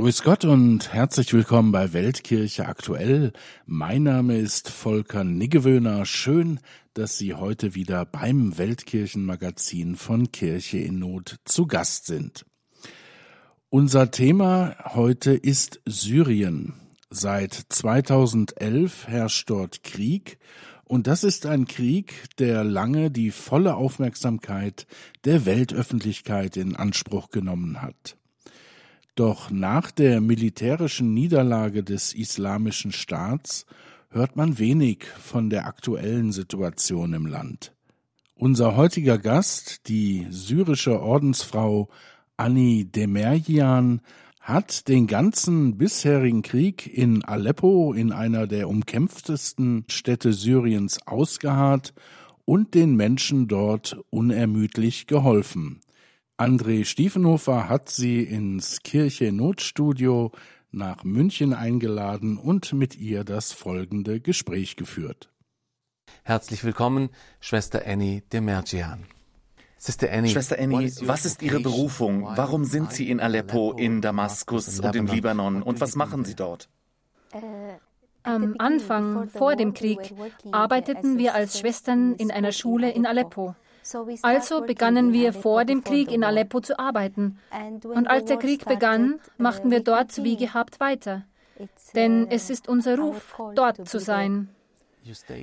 Grüß Gott und herzlich willkommen bei Weltkirche aktuell. Mein Name ist Volker Niggewöhner. Schön, dass Sie heute wieder beim Weltkirchenmagazin von Kirche in Not zu Gast sind. Unser Thema heute ist Syrien. Seit 2011 herrscht dort Krieg und das ist ein Krieg, der lange die volle Aufmerksamkeit der Weltöffentlichkeit in Anspruch genommen hat. Doch nach der militärischen Niederlage des Islamischen Staats hört man wenig von der aktuellen Situation im Land. Unser heutiger Gast, die syrische Ordensfrau Anni Demerjian, hat den ganzen bisherigen Krieg in Aleppo, in einer der umkämpftesten Städte Syriens, ausgeharrt und den Menschen dort unermüdlich geholfen. André Stiefenhofer hat sie ins Kirche Notstudio nach München eingeladen und mit ihr das folgende Gespräch geführt. Herzlich willkommen, Schwester Annie de Mergian. Sister Annie, Schwester Annie, was ist Ihre Berufung? Warum sind Sie in Aleppo, in Damaskus und im Libanon und was machen Sie dort? Am Anfang, vor dem Krieg, arbeiteten wir als Schwestern in einer Schule in Aleppo. Also begannen wir vor dem Krieg in Aleppo zu arbeiten. Und als der Krieg begann, machten wir dort wie gehabt weiter. Denn es ist unser Ruf, dort zu sein.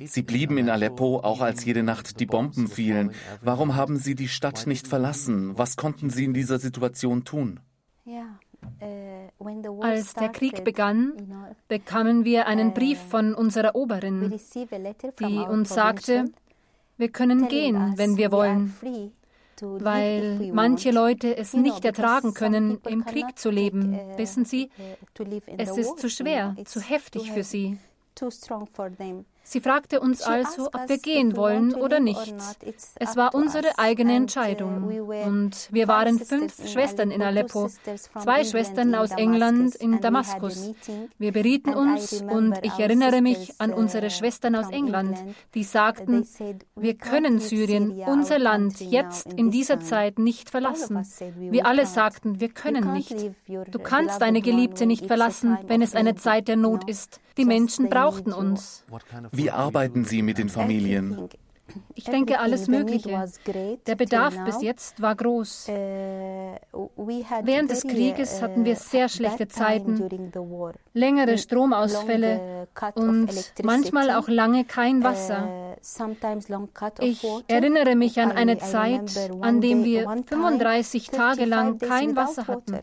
Sie blieben in Aleppo, auch als jede Nacht die Bomben fielen. Warum haben Sie die Stadt nicht verlassen? Was konnten Sie in dieser Situation tun? Als der Krieg begann, bekamen wir einen Brief von unserer Oberin, die uns sagte, wir können gehen, wenn wir wollen, weil manche Leute es nicht ertragen können, im Krieg zu leben. Uh, Wissen Sie, uh, es ist zu schwer, zu heftig für sie. Sie fragte uns also, ob wir gehen wollen oder nicht. Es war unsere eigene uh, Entscheidung. Und wir waren fünf Schwestern in Aleppo, zwei Schwestern aus England in Damaskus. Wir berieten uns und ich erinnere mich an unsere Schwestern aus England, die sagten, wir können Syrien, unser Land, jetzt in dieser Zeit nicht verlassen. Wir alle sagten, wir können nicht. Du kannst deine Geliebte nicht verlassen, wenn es eine Zeit der Not ist. Die Menschen brauchten uns. Wie arbeiten Sie mit den Familien? Ich denke alles Mögliche. Der Bedarf bis jetzt war groß. Während des Krieges hatten wir sehr schlechte Zeiten, längere Stromausfälle und manchmal auch lange kein Wasser. Ich erinnere mich an eine Zeit, an der wir 35 Tage lang kein Wasser hatten.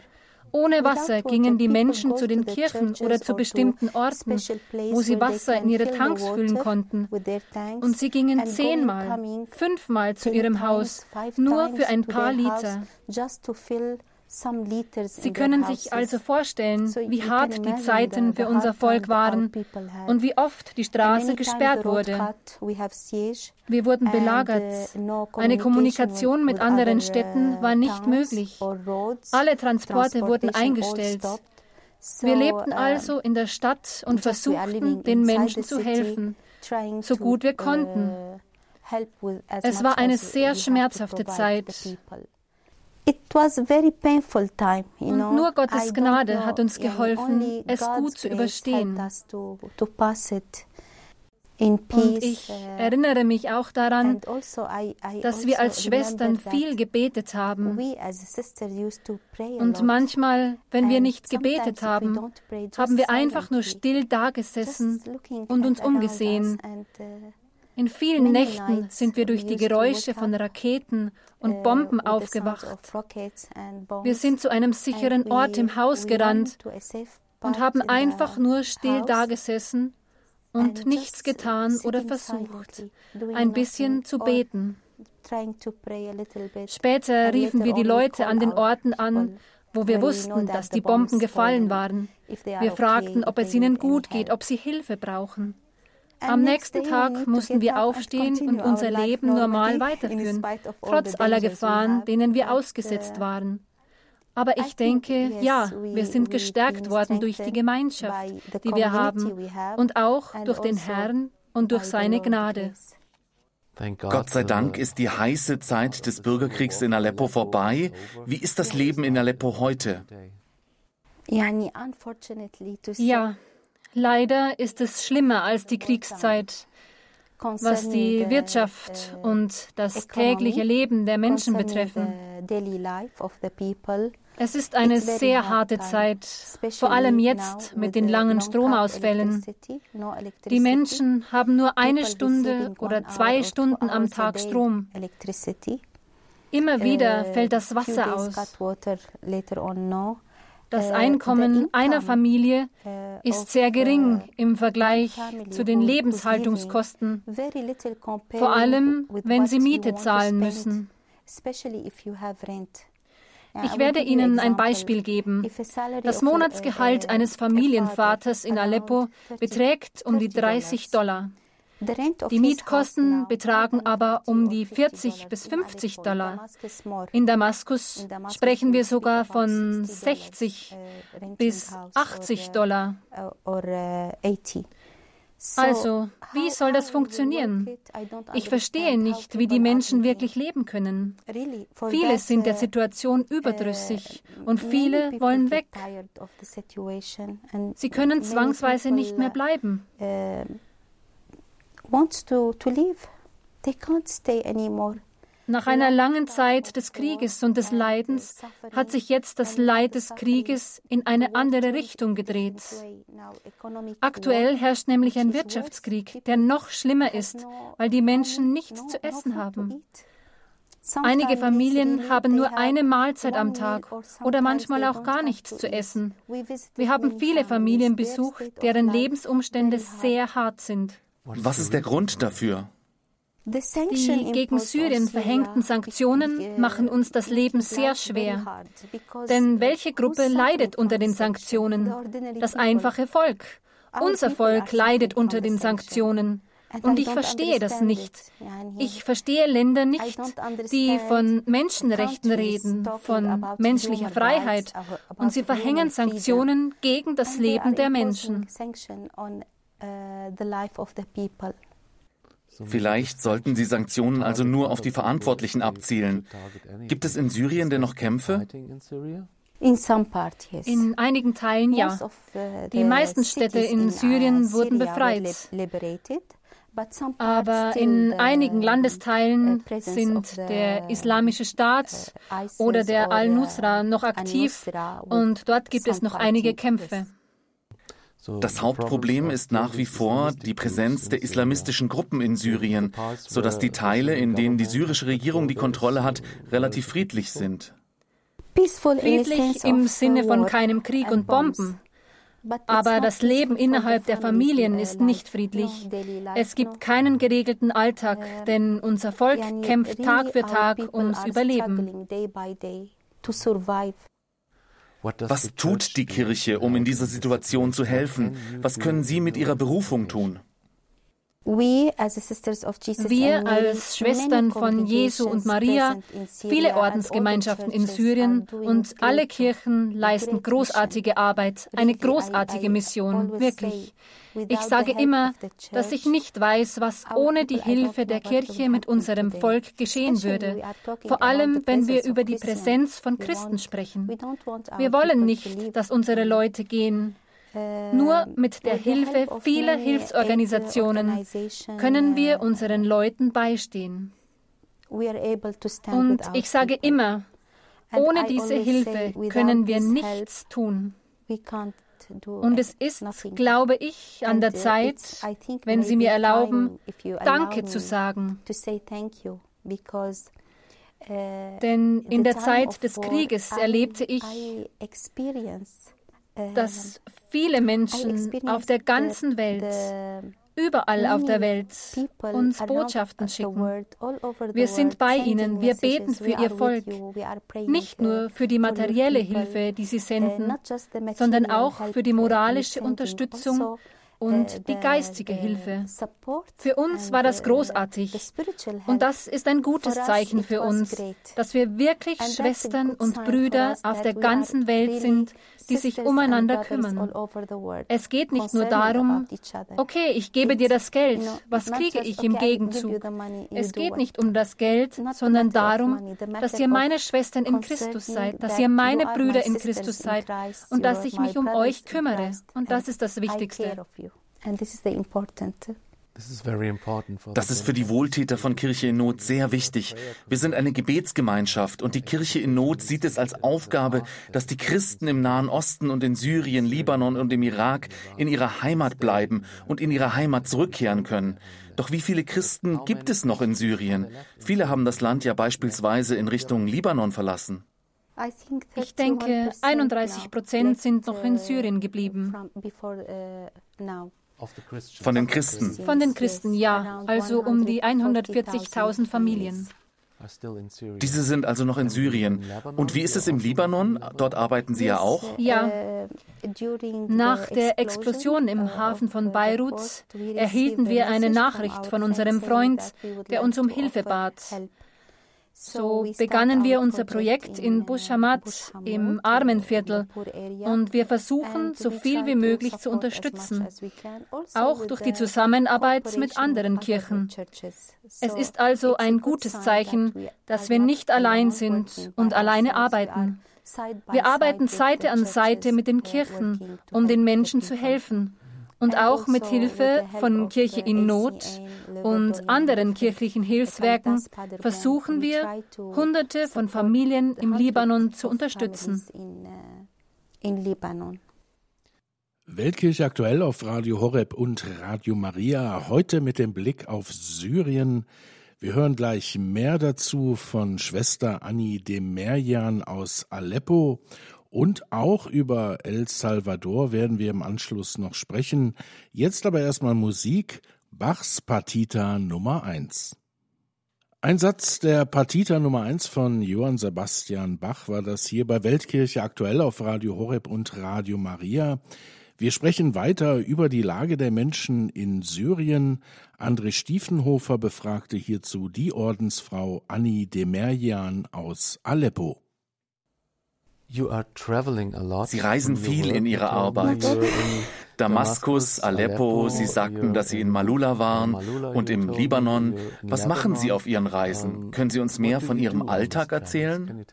Ohne Wasser gingen die Menschen zu den Kirchen oder zu bestimmten Orten, wo sie Wasser in ihre Tanks füllen konnten. Und sie gingen zehnmal, fünfmal zu ihrem Haus, nur für ein paar Liter. Sie können sich also vorstellen, wie hart die Zeiten für unser Volk waren und wie oft die Straße gesperrt wurde. Wir wurden belagert. Uh, Eine Kommunikation mit anderen Städten war nicht möglich. Alle Transporte wurden eingestellt. Wir lebten uh, also in der Stadt und versuchten, den Menschen zu helfen, so gut wir konnten. Uh, es war eine sehr schmerzhafte Zeit. Und nur Gottes Gnade hat uns geholfen, es gut zu überstehen. Und ich uh, erinnere mich auch daran, also dass wir als Schwestern viel gebetet haben. Und manchmal, wenn wir nicht gebetet haben, haben wir einfach nur still dagesessen und uns umgesehen. In vielen Nächten sind wir durch die Geräusche von Raketen und uh, Bomben aufgewacht. Wir sind zu einem sicheren Ort im Haus gerannt und haben einfach nur still dagesessen und nichts getan oder versucht, ein bisschen zu beten. Später riefen wir die Leute an den Orten an, wo wir wussten, dass die Bomben gefallen waren. Wir fragten, ob es ihnen gut geht, ob sie Hilfe brauchen. Am nächsten Tag mussten wir aufstehen und unser Leben normal weiterführen, trotz aller Gefahren, denen wir ausgesetzt waren. Aber ich denke, ja, wir sind gestärkt worden durch die Gemeinschaft, die wir haben, und auch durch den Herrn und durch seine Gnade. Gott sei Dank ist die heiße Zeit des Bürgerkriegs in Aleppo vorbei. Wie ist das Leben in Aleppo heute? Ja, leider ist es schlimmer als die Kriegszeit, was die Wirtschaft und das tägliche Leben der Menschen betreffen. Es ist eine sehr harte Zeit, vor allem jetzt mit den langen Stromausfällen. Die Menschen haben nur eine Stunde oder zwei Stunden am Tag Strom. Immer wieder fällt das Wasser aus. Das Einkommen einer Familie ist sehr gering im Vergleich zu den Lebenshaltungskosten, vor allem wenn sie Miete zahlen müssen. Ich werde Ihnen ein Beispiel geben. Das Monatsgehalt eines Familienvaters in Aleppo beträgt um die 30 Dollar. Die Mietkosten betragen aber um die 40 bis 50 Dollar. In Damaskus sprechen wir sogar von 60 bis 80 Dollar. Also, wie soll das funktionieren? Ich verstehe nicht, wie die Menschen wirklich leben können. Viele sind der Situation überdrüssig und viele wollen weg. Sie können zwangsweise nicht mehr bleiben. Nach einer langen Zeit des Krieges und des Leidens hat sich jetzt das Leid des Krieges in eine andere Richtung gedreht. Aktuell herrscht nämlich ein Wirtschaftskrieg, der noch schlimmer ist, weil die Menschen nichts zu essen haben. Einige Familien haben nur eine Mahlzeit am Tag oder manchmal auch gar nichts zu essen. Wir haben viele Familien besucht, deren Lebensumstände sehr hart sind. Was ist der Grund dafür? Die gegen Syrien verhängten Sanktionen machen uns das Leben sehr schwer. Denn welche Gruppe leidet unter den Sanktionen? Das einfache Volk. Unser Volk leidet unter den Sanktionen. Und ich verstehe das nicht. Ich verstehe Länder nicht, die von Menschenrechten reden, von menschlicher Freiheit. Und sie verhängen Sanktionen gegen das Leben der Menschen. Vielleicht sollten die Sanktionen also nur auf die Verantwortlichen abzielen. Gibt es in Syrien denn noch Kämpfe? In einigen Teilen ja. Uh, die meisten Städte in uh, Syrien wurden befreit. Aber in einigen uh, Landesteilen sind der Islamische Staat oder der Al-Nusra noch aktiv und dort gibt es noch einige Kämpfe. Das Hauptproblem ist nach wie vor die Präsenz der islamistischen Gruppen in Syrien, sodass die Teile, in denen die syrische Regierung die Kontrolle hat, relativ friedlich sind. Friedlich im Sinne von keinem Krieg und Bomben. Aber das Leben innerhalb der Familien ist nicht friedlich. Es gibt keinen geregelten Alltag, denn unser Volk kämpft Tag für Tag ums Überleben. Was tut die Kirche, um in dieser Situation zu helfen? Was können Sie mit Ihrer Berufung tun? Wir als Schwestern von Jesu und Maria, viele Ordensgemeinschaften in Syrien und alle Kirchen leisten großartige Arbeit, eine großartige Mission, wirklich. Ich sage immer, dass ich nicht weiß, was ohne die Hilfe der Kirche mit unserem Volk geschehen würde, vor allem wenn wir über die Präsenz von Christen sprechen. Wir wollen nicht, dass unsere Leute gehen, nur mit der Hilfe vieler Hilfsorganisationen können wir unseren Leuten beistehen. Und ich sage immer, ohne diese Hilfe können wir nichts tun. Und es ist, glaube ich, an der Zeit, wenn Sie mir erlauben, Danke zu sagen. Denn in der Zeit des Krieges erlebte ich, dass viele Menschen auf der ganzen Welt, überall auf der Welt, uns Botschaften schicken. Wir sind bei ihnen, wir beten für ihr Volk, nicht nur für die materielle Hilfe, die sie senden, sondern auch für die moralische Unterstützung, und die geistige Hilfe. Für uns war das großartig. Und das ist ein gutes Zeichen für uns, dass wir wirklich Schwestern und Brüder auf der ganzen Welt sind, die sich umeinander kümmern. Es geht nicht nur darum, okay, ich gebe dir das Geld, was kriege ich im Gegenzug? Es geht nicht um das Geld, sondern darum, dass ihr meine Schwestern in Christus seid, dass ihr meine Brüder in Christus seid und dass ich mich um euch kümmere. Und das ist das Wichtigste. Das ist für die Wohltäter von Kirche in Not sehr wichtig. Wir sind eine Gebetsgemeinschaft und die Kirche in Not sieht es als Aufgabe, dass die Christen im Nahen Osten und in Syrien, Libanon und im Irak in ihrer Heimat bleiben und in ihre Heimat zurückkehren können. Doch wie viele Christen gibt es noch in Syrien? Viele haben das Land ja beispielsweise in Richtung Libanon verlassen. Ich denke, 31 Prozent sind noch in Syrien geblieben. Von den Christen? Von den Christen, ja. Also um die 140.000 Familien. Diese sind also noch in Syrien. Und wie ist es im Libanon? Dort arbeiten Sie ja auch? Ja. Nach der Explosion im Hafen von Beirut erhielten wir eine Nachricht von unserem Freund, der uns um Hilfe bat. So begannen wir unser Projekt in Bushamat im Armenviertel. und wir versuchen, so viel wie möglich zu unterstützen, auch durch die Zusammenarbeit mit anderen Kirchen. Es ist also ein gutes Zeichen, dass wir nicht allein sind und alleine arbeiten. Wir arbeiten Seite an Seite mit den Kirchen, um den Menschen zu helfen und auch mit Hilfe von Kirche in Not und anderen kirchlichen Hilfswerken versuchen wir, Hunderte von Familien im Libanon zu unterstützen. Weltkirche aktuell auf Radio Horeb und Radio Maria, heute mit dem Blick auf Syrien. Wir hören gleich mehr dazu von Schwester Annie Demerjan aus Aleppo und auch über El Salvador werden wir im Anschluss noch sprechen. Jetzt aber erstmal Musik, Bachs Partita Nummer 1. Ein Satz der Partita Nummer 1 von Johann Sebastian Bach war das hier bei Weltkirche aktuell auf Radio Horeb und Radio Maria. Wir sprechen weiter über die Lage der Menschen in Syrien. André Stiefenhofer befragte hierzu die Ordensfrau Annie Demerjan aus Aleppo. Sie reisen viel in ihrer Arbeit. Damaskus, Aleppo, Sie sagten, dass Sie in Malula waren und im Libanon. Was machen Sie auf Ihren Reisen? Können Sie uns mehr von Ihrem Alltag erzählen?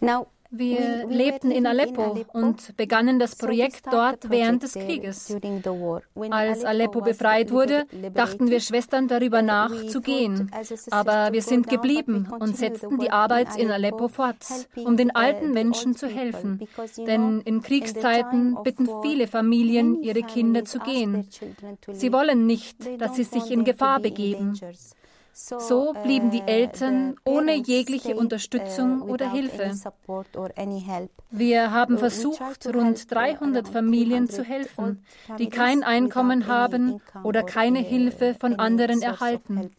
Now, wir lebten in Aleppo und begannen das Projekt dort während des Krieges. Als Aleppo befreit wurde, dachten wir Schwestern darüber nach, zu gehen. Aber wir sind geblieben und setzten die Arbeit in Aleppo fort, um den alten Menschen zu helfen. Denn in Kriegszeiten bitten viele Familien, ihre Kinder zu gehen. Sie wollen nicht, dass sie sich in Gefahr begeben. So blieben die Eltern ohne jegliche Unterstützung oder Hilfe. Wir haben versucht, rund 300 Familien zu helfen, die kein Einkommen haben oder keine Hilfe von anderen erhalten.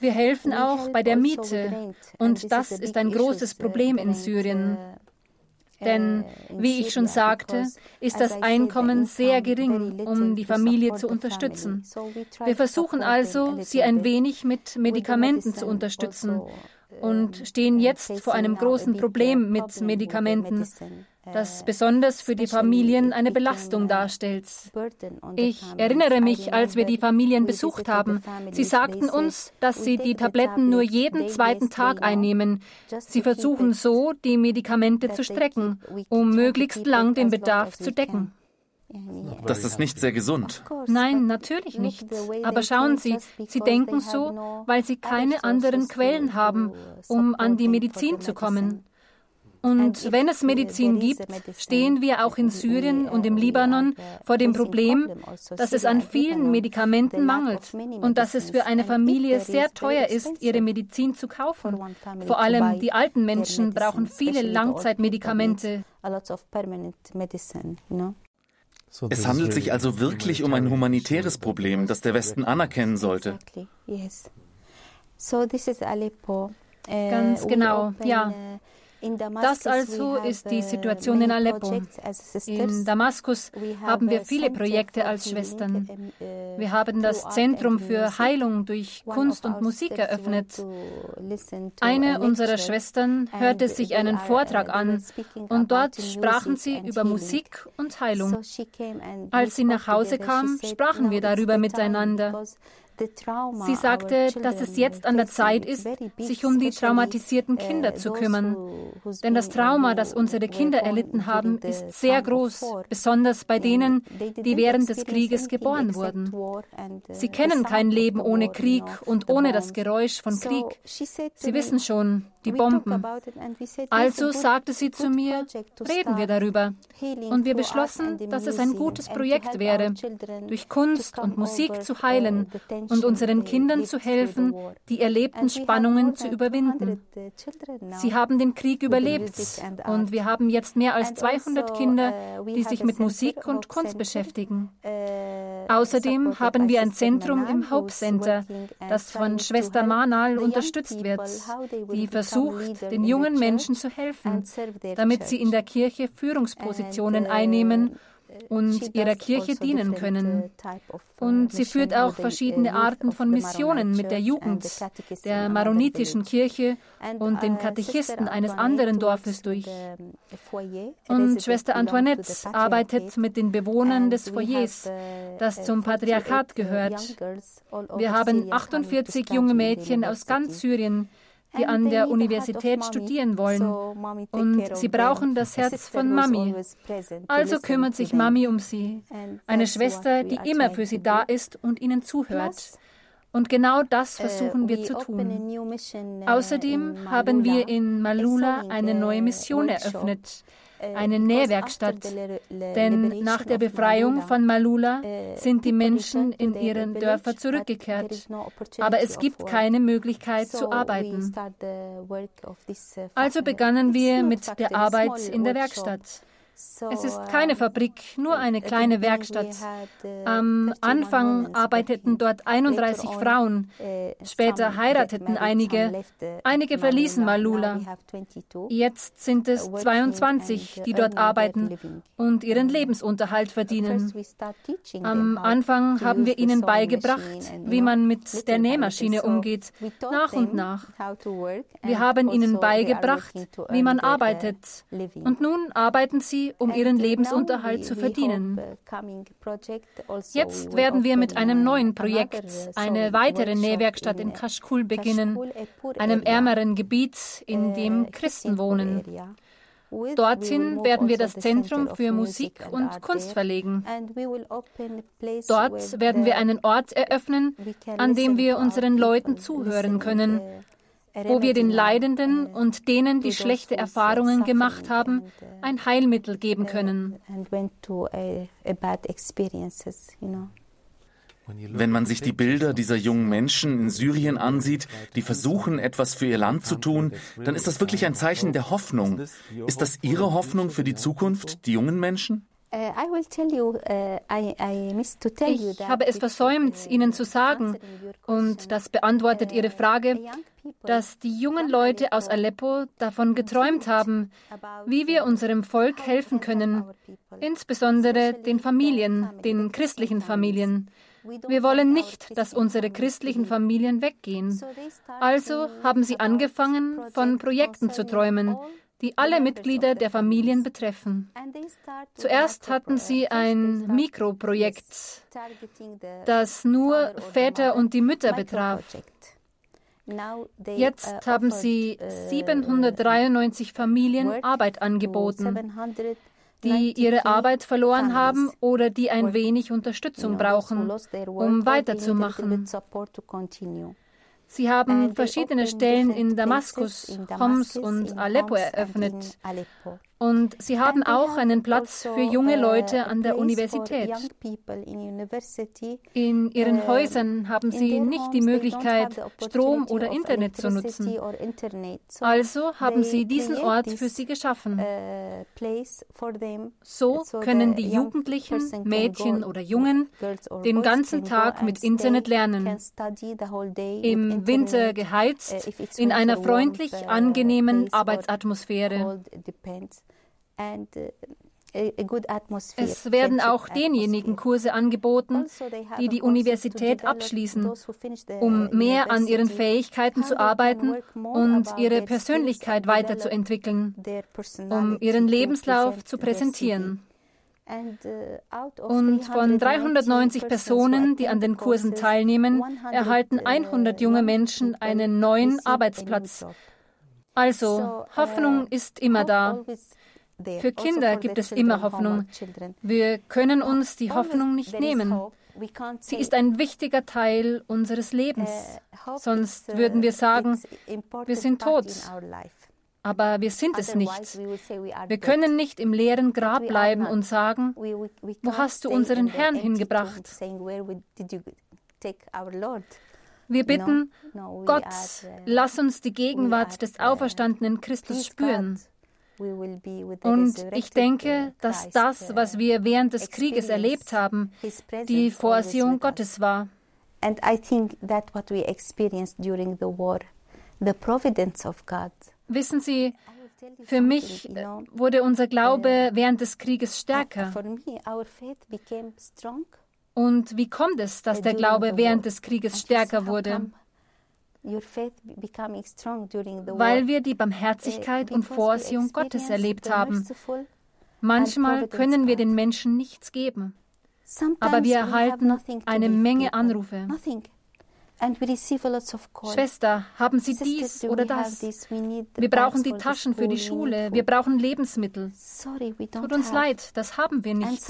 Wir helfen auch bei der Miete und das ist ein großes Problem in Syrien. Denn, wie ich schon sagte, ist das Einkommen sehr gering, um die Familie zu unterstützen. Wir versuchen also, sie ein wenig mit Medikamenten zu unterstützen und stehen jetzt vor einem großen Problem mit Medikamenten das besonders für die Familien eine Belastung darstellt. Ich erinnere mich, als wir die Familien besucht haben. Sie sagten uns, dass sie die Tabletten nur jeden zweiten Tag einnehmen. Sie versuchen so, die Medikamente zu strecken, um möglichst lang den Bedarf zu decken. Das ist nicht sehr gesund. Nein, natürlich nicht. Aber schauen Sie, Sie denken so, weil Sie keine anderen Quellen haben, um an die Medizin zu kommen. Und wenn es Medizin gibt, stehen wir auch in Syrien und im Libanon vor dem Problem, dass es an vielen Medikamenten mangelt und dass es für eine Familie sehr teuer ist, ihre Medizin zu kaufen. Vor allem die alten Menschen brauchen viele Langzeitmedikamente. Es handelt sich also wirklich um ein humanitäres Problem, das der Westen anerkennen sollte. Ganz genau, ja. Das also ist die Situation in Aleppo. In Damaskus haben wir viele Projekte als Schwestern. Wir haben das Zentrum für Heilung durch Kunst und Musik eröffnet. Eine unserer Schwestern hörte sich einen Vortrag an und dort sprachen sie über Musik und Heilung. Als sie nach Hause kam, sprachen wir darüber miteinander. Sie sagte, dass es jetzt an der Zeit ist, sich um die traumatisierten Kinder zu kümmern. Denn das Trauma, das unsere Kinder erlitten haben, ist sehr groß, besonders bei denen, die während des Krieges geboren wurden. Sie kennen kein Leben ohne Krieg und ohne das Geräusch von Krieg. Sie wissen schon, die Bomben. Also sagte sie zu mir, reden wir darüber. Und wir beschlossen, dass es ein gutes Projekt wäre, durch Kunst und Musik zu heilen und unseren Kindern zu helfen, die erlebten Spannungen zu überwinden. Sie haben den Krieg überlebt und wir haben jetzt mehr als 200 Kinder, die sich mit Musik und Kunst beschäftigen. Außerdem haben wir ein Zentrum im Hope Center, das von Schwester Manal unterstützt wird, die versucht, den jungen Menschen zu helfen, damit sie in der Kirche Führungspositionen einnehmen und ihrer Kirche dienen können. Und sie führt auch verschiedene Arten von Missionen mit der Jugend der maronitischen Kirche und den Katechisten eines anderen Dorfes durch. Und Schwester Antoinette arbeitet mit den Bewohnern des Foyers, das zum Patriarchat gehört. Wir haben 48 junge Mädchen aus ganz Syrien, die an der Universität studieren wollen. Und sie brauchen das Herz von Mami. Also kümmert sich Mami um sie. Eine Schwester, die immer für sie da ist und ihnen zuhört. Und genau das uh, versuchen wir zu tun. Uh, Außerdem haben wir in Malula eine neue Mission eröffnet eine Nähwerkstatt. Denn nach der Befreiung von Malula sind die Menschen in ihren Dörfer zurückgekehrt. Aber es gibt keine Möglichkeit zu arbeiten. Also begannen wir mit der Arbeit in der Werkstatt. Es ist keine Fabrik, nur eine kleine Werkstatt. Am Anfang arbeiteten dort 31 Frauen. Später heirateten einige. Einige verließen Malula. Jetzt sind es 22, die dort arbeiten und ihren Lebensunterhalt verdienen. Am Anfang haben wir ihnen beigebracht, wie man mit der Nähmaschine umgeht, nach und nach. Wir haben ihnen beigebracht, wie man arbeitet. Und nun arbeiten sie um ihren Lebensunterhalt zu verdienen. Jetzt werden wir mit einem neuen Projekt eine weitere Nähwerkstatt in Kashkul beginnen, einem ärmeren Gebiet, in dem Christen wohnen. Dorthin werden wir das Zentrum für Musik und Kunst verlegen. Dort werden wir einen Ort eröffnen, an dem wir unseren Leuten zuhören können wo wir den Leidenden und denen, die schlechte Erfahrungen gemacht haben, ein Heilmittel geben können. Wenn man sich die Bilder dieser jungen Menschen in Syrien ansieht, die versuchen, etwas für ihr Land zu tun, dann ist das wirklich ein Zeichen der Hoffnung. Ist das Ihre Hoffnung für die Zukunft, die jungen Menschen? Uh, ich habe es versäumt, Ihnen zu sagen, und das beantwortet Ihre Frage, dass die jungen Leute aus Aleppo davon geträumt haben, wie wir unserem Volk helfen können, insbesondere den Familien, den christlichen Familien. Wir wollen nicht, dass unsere christlichen Familien weggehen. Also haben sie angefangen, von Projekten zu träumen, die alle Mitglieder der Familien betreffen. Zuerst hatten sie ein Mikroprojekt, das nur Väter und die Mütter betraf. Jetzt haben sie 793 Familien Arbeit angeboten, die ihre Arbeit verloren haben oder die ein wenig Unterstützung brauchen, um weiterzumachen. Sie haben verschiedene Stellen in Damaskus, Homs und Aleppo eröffnet. Und sie haben auch einen Platz für junge Leute an der Universität. In ihren Häusern haben sie nicht die Möglichkeit, Strom oder Internet zu nutzen. Also haben sie diesen Ort für sie geschaffen. So können die Jugendlichen, Mädchen oder Jungen den ganzen Tag mit Internet lernen. Im Winter geheizt, in einer freundlich angenehmen Arbeitsatmosphäre. Uh, es werden auch denjenigen Kurse angeboten, also, die die Universität abschließen, um mehr an ihren Fähigkeiten zu arbeiten und ihre Persönlichkeit weiterzuentwickeln, um ihren Lebenslauf zu präsentieren. Uh, und von 390 Personen, die an den Kursen teilnehmen, erhalten 100 junge Menschen einen neuen Arbeitsplatz. Also, Hoffnung uh, ist immer da. Für also Kinder gibt es immer Hoffnung. Wir können uns die Hoffnung nicht nehmen. Sie ist ein wichtiger Teil unseres Lebens. Uh, Sonst uh, würden wir sagen, wir sind tot. Aber wir sind es nicht. Wir können nicht im leeren Grab bleiben und sagen, wo hast du unseren Herrn hingebracht? Wir bitten, Gott, lass uns die Gegenwart des auferstandenen Christus spüren. Und ich denke, dass das, was wir während des Krieges erlebt haben, die Vorsehung Gottes war. And I think that what we experienced during the war, the providence of God. Wissen Sie, für mich wurde unser Glaube uh, während des Krieges stärker. Und wie kommt es, dass der Glaube während des Krieges stärker wurde? Weil wir die Barmherzigkeit uh, und Vorsehung Gottes erlebt haben. Manchmal können wir den Menschen nichts geben, aber wir erhalten eine Menge Anrufe. Schwester, haben Sie dies oder das? Wir brauchen die Taschen für die Schule. Wir brauchen Lebensmittel. Tut uns leid, das haben wir nicht.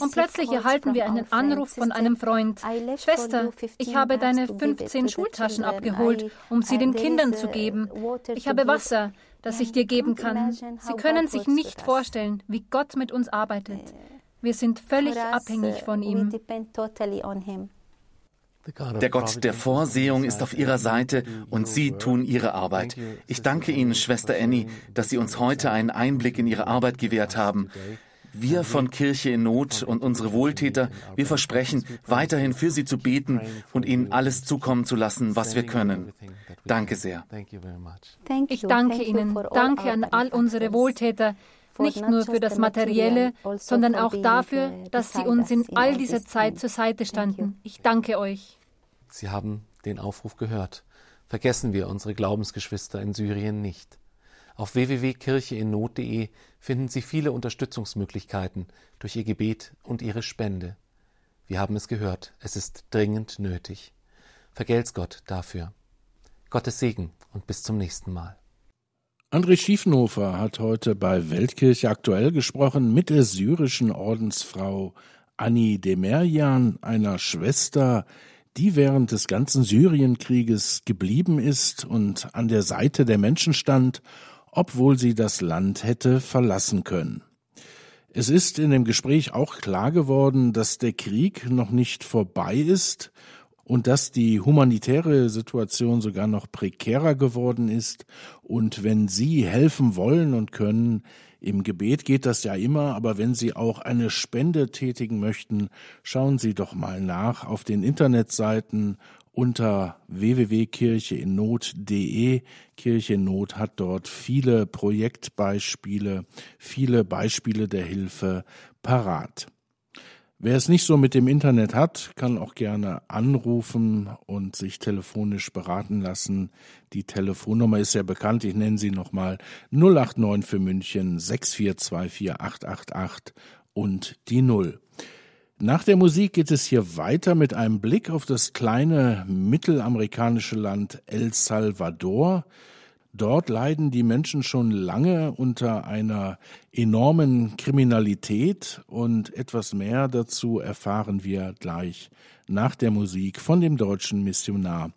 Und plötzlich erhalten wir einen Anruf von einem Freund. Schwester, ich habe deine 15 Schultaschen abgeholt, um sie den Kindern zu geben. Ich habe Wasser, das ich dir geben kann. Sie können sich nicht vorstellen, wie Gott mit uns arbeitet. Wir sind völlig abhängig von ihm. Der Gott der Vorsehung ist auf Ihrer Seite und Sie tun Ihre Arbeit. Ich danke Ihnen, Schwester Annie, dass Sie uns heute einen Einblick in Ihre Arbeit gewährt haben. Wir von Kirche in Not und unsere Wohltäter, wir versprechen, weiterhin für Sie zu beten und Ihnen alles zukommen zu lassen, was wir können. Danke sehr. Ich danke Ihnen. Danke an all unsere Wohltäter, nicht nur für das Materielle, also sondern auch dafür, dass Sie uns in all dieser Zeit zur Seite standen. Ich danke euch. Sie haben den Aufruf gehört. Vergessen wir unsere Glaubensgeschwister in Syrien nicht. Auf www.kircheinnot.de finden Sie viele Unterstützungsmöglichkeiten durch Ihr Gebet und Ihre Spende. Wir haben es gehört, es ist dringend nötig. Vergelt's Gott dafür. Gottes Segen und bis zum nächsten Mal. André Schiefenhofer hat heute bei Weltkirche aktuell gesprochen mit der syrischen Ordensfrau Anni Demerjan, einer Schwester, die während des ganzen Syrienkrieges geblieben ist und an der Seite der Menschen stand, obwohl sie das Land hätte verlassen können. Es ist in dem Gespräch auch klar geworden, dass der Krieg noch nicht vorbei ist und dass die humanitäre Situation sogar noch prekärer geworden ist. Und wenn Sie helfen wollen und können, im Gebet geht das ja immer, aber wenn Sie auch eine Spende tätigen möchten, schauen Sie doch mal nach auf den Internetseiten unter www.kircheinnot.de. Kirche in Not hat dort viele Projektbeispiele, viele Beispiele der Hilfe parat. Wer es nicht so mit dem Internet hat, kann auch gerne anrufen und sich telefonisch beraten lassen. Die Telefonnummer ist ja bekannt, ich nenne sie nochmal 089 für München 6424888 und die Null. Nach der Musik geht es hier weiter mit einem Blick auf das kleine mittelamerikanische Land El Salvador. Dort leiden die Menschen schon lange unter einer enormen Kriminalität und etwas mehr dazu erfahren wir gleich nach der Musik von dem deutschen Missionar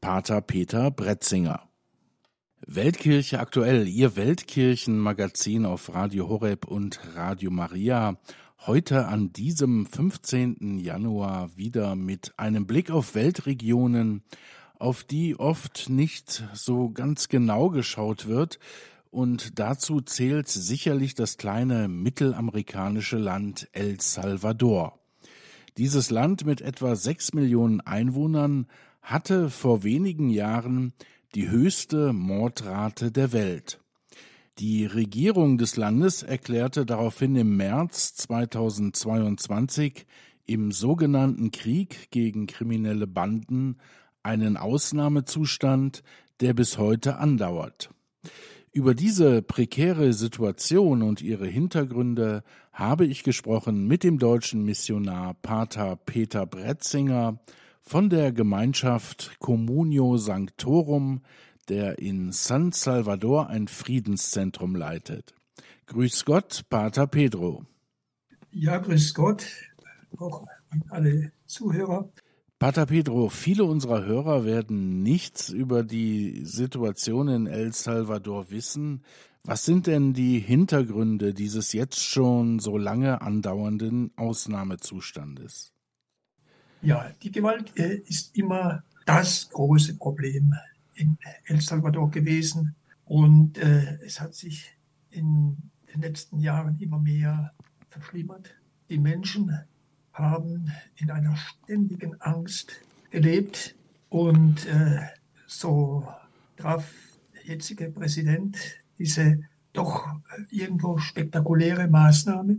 Pater Peter Bretzinger. Weltkirche aktuell, Ihr Weltkirchenmagazin auf Radio Horeb und Radio Maria. Heute an diesem 15. Januar wieder mit einem Blick auf Weltregionen, auf die oft nicht so ganz genau geschaut wird. Und dazu zählt sicherlich das kleine mittelamerikanische Land El Salvador. Dieses Land mit etwa sechs Millionen Einwohnern hatte vor wenigen Jahren die höchste Mordrate der Welt. Die Regierung des Landes erklärte daraufhin im März 2022 im sogenannten Krieg gegen kriminelle Banden einen Ausnahmezustand, der bis heute andauert. Über diese prekäre Situation und ihre Hintergründe habe ich gesprochen mit dem deutschen Missionar Pater Peter Bretzinger von der Gemeinschaft Communio Sanctorum, der in San Salvador ein Friedenszentrum leitet. Grüß Gott, Pater Pedro. Ja, grüß Gott, auch an alle Zuhörer. Pater Pedro, viele unserer Hörer werden nichts über die Situation in El Salvador wissen. Was sind denn die Hintergründe dieses jetzt schon so lange andauernden Ausnahmezustandes? Ja, die Gewalt äh, ist immer das große Problem in El Salvador gewesen und äh, es hat sich in den letzten Jahren immer mehr verschlimmert. Die Menschen haben in einer ständigen Angst gelebt und äh, so traf der jetzige Präsident diese doch irgendwo spektakuläre Maßnahme,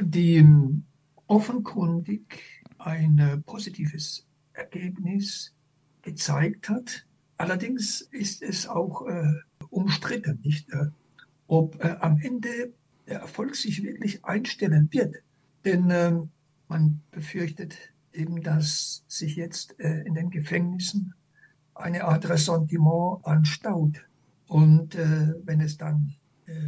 die offenkundig ein äh, positives Ergebnis gezeigt hat. Allerdings ist es auch äh, umstritten, nicht, ob äh, am Ende der Erfolg sich wirklich einstellen wird. Denn ähm, man befürchtet eben, dass sich jetzt äh, in den Gefängnissen eine Art Ressentiment anstaut. Und äh, wenn es dann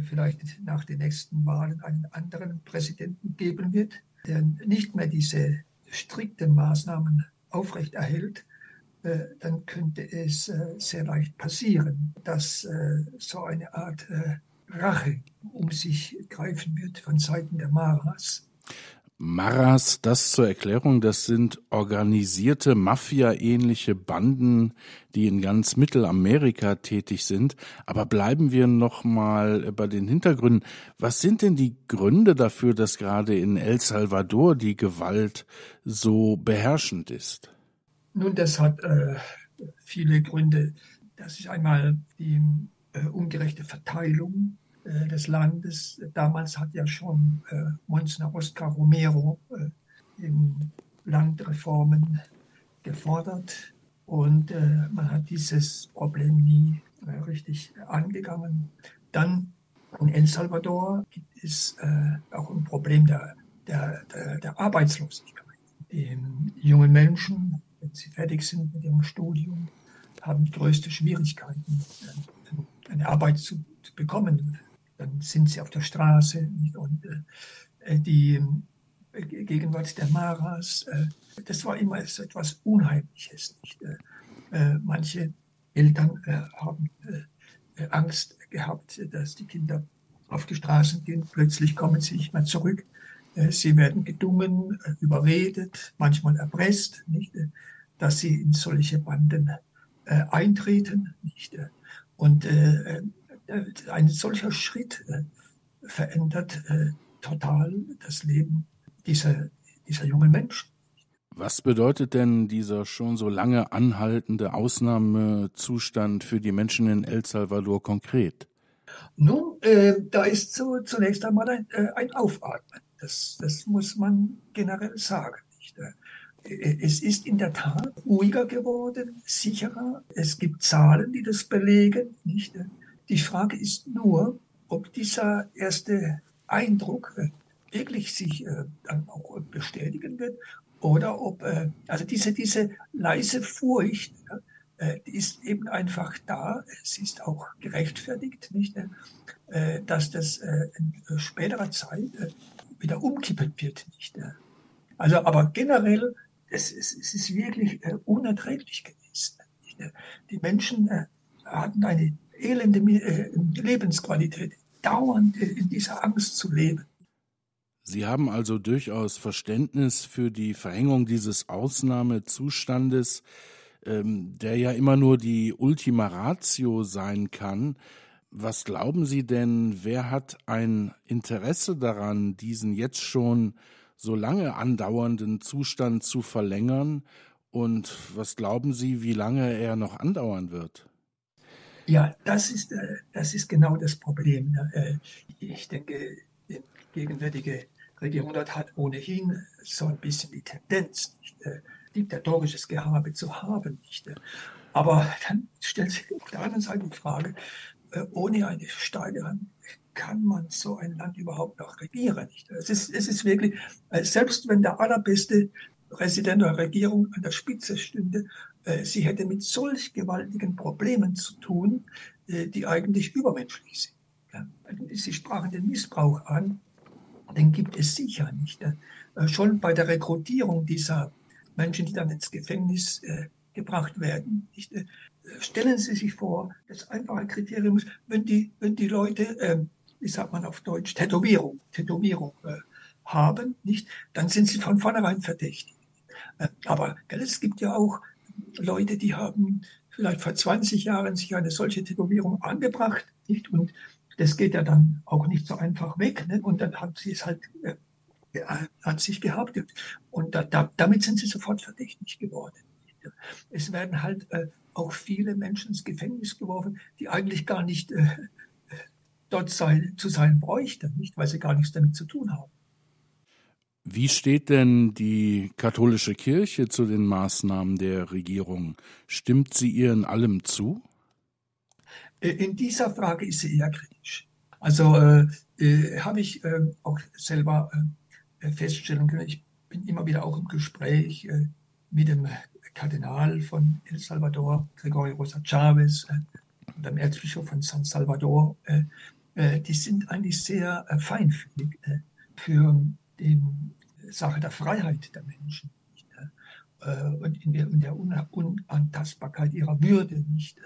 vielleicht nach den nächsten Wahlen einen anderen Präsidenten geben wird, der nicht mehr diese strikte Maßnahmen aufrechterhält, äh, dann könnte es äh, sehr leicht passieren, dass äh, so eine Art Rache um sich greifen wird von Seiten der Maras. Maras, das zur Erklärung, das sind organisierte Mafia-ähnliche Banden, die in ganz Mittelamerika tätig sind. Aber bleiben wir noch mal bei den Hintergründen. Was sind denn die Gründe dafür, dass gerade in El Salvador die Gewalt so beherrschend ist? Nun, das hat äh, viele Gründe. Das ist einmal die äh, ungerechte Verteilung des Landes. Damals hat ja schon äh, Monsignor Oscar Romero äh, im Land gefordert und äh, man hat dieses Problem nie äh, richtig angegangen. Dann in El Salvador gibt es äh, auch ein Problem der, der, der, der Arbeitslosigkeit. Die jungen Menschen, wenn sie fertig sind mit ihrem Studium, haben größte Schwierigkeiten, eine Arbeit zu, zu bekommen dann sind sie auf der Straße und äh, die äh, Gegenwart der Maras, äh, das war immer etwas Unheimliches. Äh, äh, manche Eltern äh, haben Angst gehabt, dass die Kinder auf die Straßen gehen, plötzlich kommen sie nicht mehr zurück. Sie werden gedungen, überredet, manchmal erpresst, nicht, dass sie in solche Banden eintreten. Nicht? Und äh, ein solcher Schritt äh, verändert äh, total das Leben dieser, dieser jungen Menschen. Was bedeutet denn dieser schon so lange anhaltende Ausnahmezustand für die Menschen in El Salvador konkret? Nun, äh, da ist so, zunächst einmal ein, äh, ein Aufatmen. Das, das muss man generell sagen. Nicht? Es ist in der Tat ruhiger geworden, sicherer. Es gibt Zahlen, die das belegen. Nicht? Die Frage ist nur, ob dieser erste Eindruck äh, wirklich sich äh, dann auch bestätigen wird oder ob, äh, also diese, diese leise Furcht, die ist eben einfach da. Es ist auch gerechtfertigt, nicht, dass das in späterer Zeit wieder umkippen wird, nicht. Also, aber generell, es, es, es ist wirklich unerträglich gewesen. Die Menschen hatten eine elende Lebensqualität, dauernd in dieser Angst zu leben. Sie haben also durchaus Verständnis für die Verhängung dieses Ausnahmezustandes, ähm, der ja immer nur die Ultima Ratio sein kann. Was glauben Sie denn, wer hat ein Interesse daran, diesen jetzt schon so lange andauernden Zustand zu verlängern? Und was glauben Sie, wie lange er noch andauern wird? Ja, das ist, äh, das ist genau das Problem. Äh, ich denke, die gegenwärtige Regierung dort hat ohnehin so ein bisschen die Tendenz, nicht, äh, diktatorisches Gehabe zu haben. Nicht? Aber dann stellt sich auf der anderen Seite die Frage, ohne eine Hand kann man so ein Land überhaupt noch regieren? Nicht? Es, ist, es ist wirklich, selbst wenn der allerbeste Präsident oder Regierung an der Spitze stünde, äh, sie hätte mit solch gewaltigen Problemen zu tun, äh, die eigentlich übermenschlich sind. Sie sprachen den Missbrauch an, den gibt es sicher nicht. Äh, schon bei der Rekrutierung dieser Menschen, die dann ins Gefängnis gebracht werden. Stellen Sie sich vor, das einfache Kriterium ist, wenn die, wenn die Leute, wie sagt man auf Deutsch, Tätowierung, Tätowierung haben, nicht, dann sind sie von vornherein verdächtig. Aber es gibt ja auch Leute, die haben vielleicht vor 20 Jahren sich eine solche Tätowierung angebracht, nicht? Und das geht ja dann auch nicht so einfach weg, ne? Und dann haben sie es halt äh, an sich behauptet. Und da, da, damit sind sie sofort verdächtig geworden. Es werden halt äh, auch viele Menschen ins Gefängnis geworfen, die eigentlich gar nicht äh, dort sein, zu sein bräuchten, nicht, weil sie gar nichts damit zu tun haben. Wie steht denn die katholische Kirche zu den Maßnahmen der Regierung? Stimmt sie ihr in allem zu? Äh, in dieser Frage ist sie eher kritisch. Also äh, äh, habe ich äh, auch selber äh, feststellen können, ich bin immer wieder auch im Gespräch äh, mit dem Kardinal von El Salvador, Gregorio Rosa Chavez, und dem Erzbischof von San Salvador. die sind eigentlich sehr feinfühlig für die Sache der Freiheit der Menschen nicht, äh, und in der, in der Unantastbarkeit ihrer Würde nicht.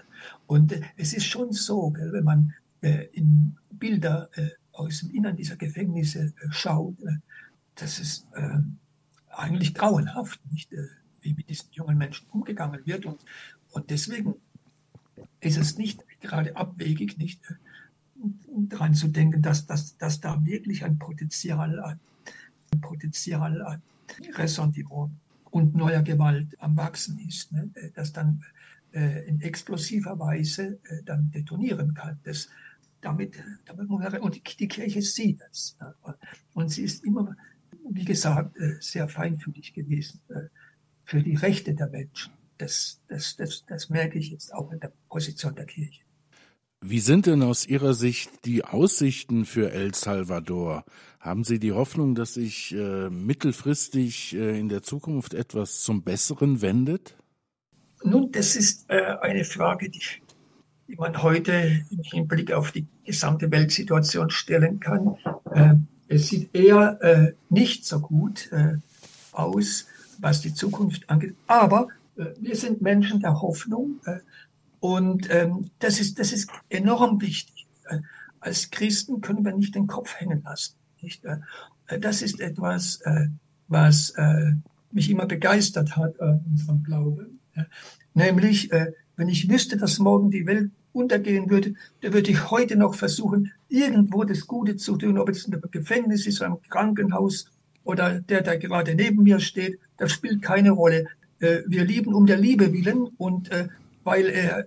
Und äh, es ist schon so, wenn man äh, in Bilder aus dem Innern dieser Gefängnisse schaut, das ist eigentlich grauenhaft, nicht, wie mit diesen jungen Menschen umgegangen wird. Und, und deswegen ist es nicht gerade abwegig, nicht daran zu denken, dass, dass, dass da wirklich ein Potenzial an Potenzial an Ressentiment und neuer Gewalt am Wachsen ist, ne, das dann äh, in explosiver Weise äh, dann detonieren kann. Das, damit, damit und die, die, Kirche sieht das. Ne, und sie ist immer, wie gesagt, äh, sehr feinfühlig gewesen äh, für die Rechte der Menschen. Das, das, das, das merke ich jetzt auch in der Position der Kirche. Wie sind denn aus Ihrer Sicht die Aussichten für El Salvador? Haben Sie die Hoffnung, dass sich äh, mittelfristig äh, in der Zukunft etwas zum Besseren wendet? Nun, das ist äh, eine Frage, die, die, man heute im Hinblick auf die gesamte Weltsituation stellen kann. Äh, es sieht eher äh, nicht so gut äh, aus, was die Zukunft angeht. Aber wir sind Menschen der Hoffnung und ähm, das, ist, das ist enorm wichtig. Äh, als Christen können wir nicht den Kopf hängen lassen. Nicht? Äh, das ist etwas, äh, was äh, mich immer begeistert hat äh, in unserem Glauben. Ja? Nämlich, äh, wenn ich wüsste, dass morgen die Welt untergehen würde, dann würde ich heute noch versuchen, irgendwo das Gute zu tun, ob es einem Gefängnis ist, einem Krankenhaus oder der, der gerade neben mir steht. Das spielt keine Rolle. Äh, wir lieben um der Liebe willen und äh, weil er,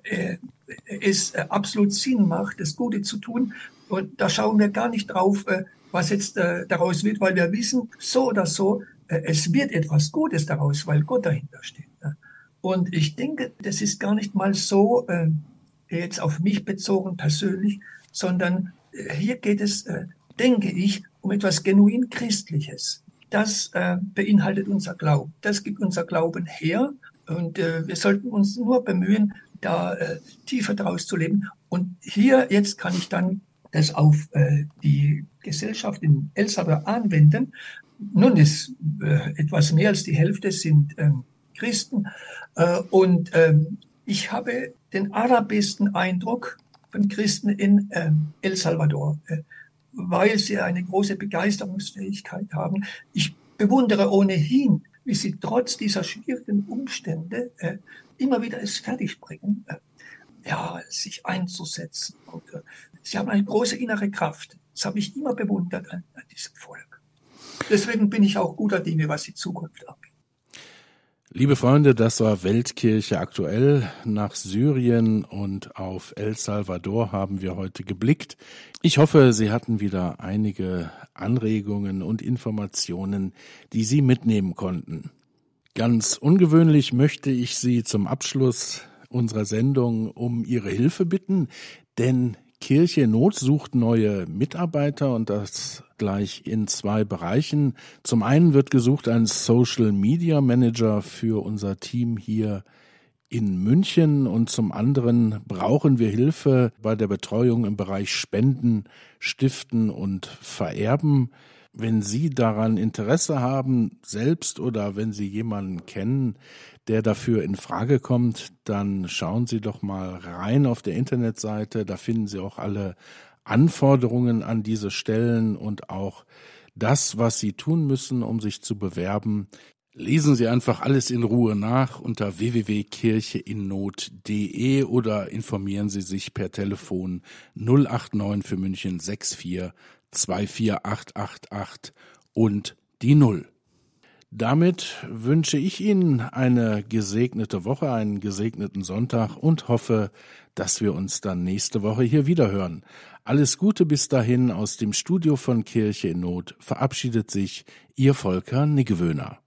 es absolut Sinn macht, das Gute zu tun. Und da schauen wir gar nicht drauf, äh, was jetzt äh, daraus wird, weil wir wissen, so oder so, äh, es wird etwas Gutes daraus, weil Gott dahinter steht. Und ich denke, das ist gar nicht mal so jetzt auf mich bezogen persönlich, sondern hier geht es, denke ich, um etwas genuin Christliches. Das beinhaltet unser Glauben. Das gibt unser Glauben her und äh, wir sollten uns nur bemühen, da äh, tiefer daraus zu leben. Und hier jetzt kann ich dann das auf äh, die Gesellschaft in El Salvador anwenden. Nun ist äh, etwas mehr als die Hälfte sind ähm, Christen. Äh, und ähm, ich habe den allerbesten Eindruck, von Christen in äh, El Salvador, äh, weil sie eine große Begeisterungsfähigkeit haben. Ich bewundere ohnehin, wie sie trotz dieser schwierigen Umstände äh, immer wieder es fertigbringen, äh, ja, sich einzusetzen. Und, äh, sie haben eine große innere Kraft. Das habe ich immer bewundert an, an diesem Volk. Deswegen bin ich auch guter Dinge, was die Zukunft angeht. Liebe Freunde, das war Weltkirche aktuell. Nach Syrien und auf El Salvador haben wir heute geblickt. Ich hoffe, Sie hatten wieder einige Anregungen und Informationen, die Sie mitnehmen konnten. Ganz ungewöhnlich möchte ich Sie zum Abschluss unserer Sendung um Ihre Hilfe bitten, denn Kirche Not sucht neue Mitarbeiter und das gleich in zwei Bereichen. Zum einen wird gesucht ein Social Media Manager für unser Team hier in München und zum anderen brauchen wir Hilfe bei der Betreuung im Bereich Spenden, Stiften und Vererben. Wenn Sie daran Interesse haben, selbst oder wenn Sie jemanden kennen, der dafür in Frage kommt, dann schauen Sie doch mal rein auf der Internetseite. Da finden Sie auch alle Anforderungen an diese Stellen und auch das, was Sie tun müssen, um sich zu bewerben. Lesen Sie einfach alles in Ruhe nach unter www.kircheinnot.de oder informieren Sie sich per Telefon 089 für München 64 24888 und die Null. Damit wünsche ich Ihnen eine gesegnete Woche, einen gesegneten Sonntag und hoffe, dass wir uns dann nächste Woche hier wieder hören. Alles Gute bis dahin aus dem Studio von Kirche in Not verabschiedet sich Ihr Volker Niggewöhner.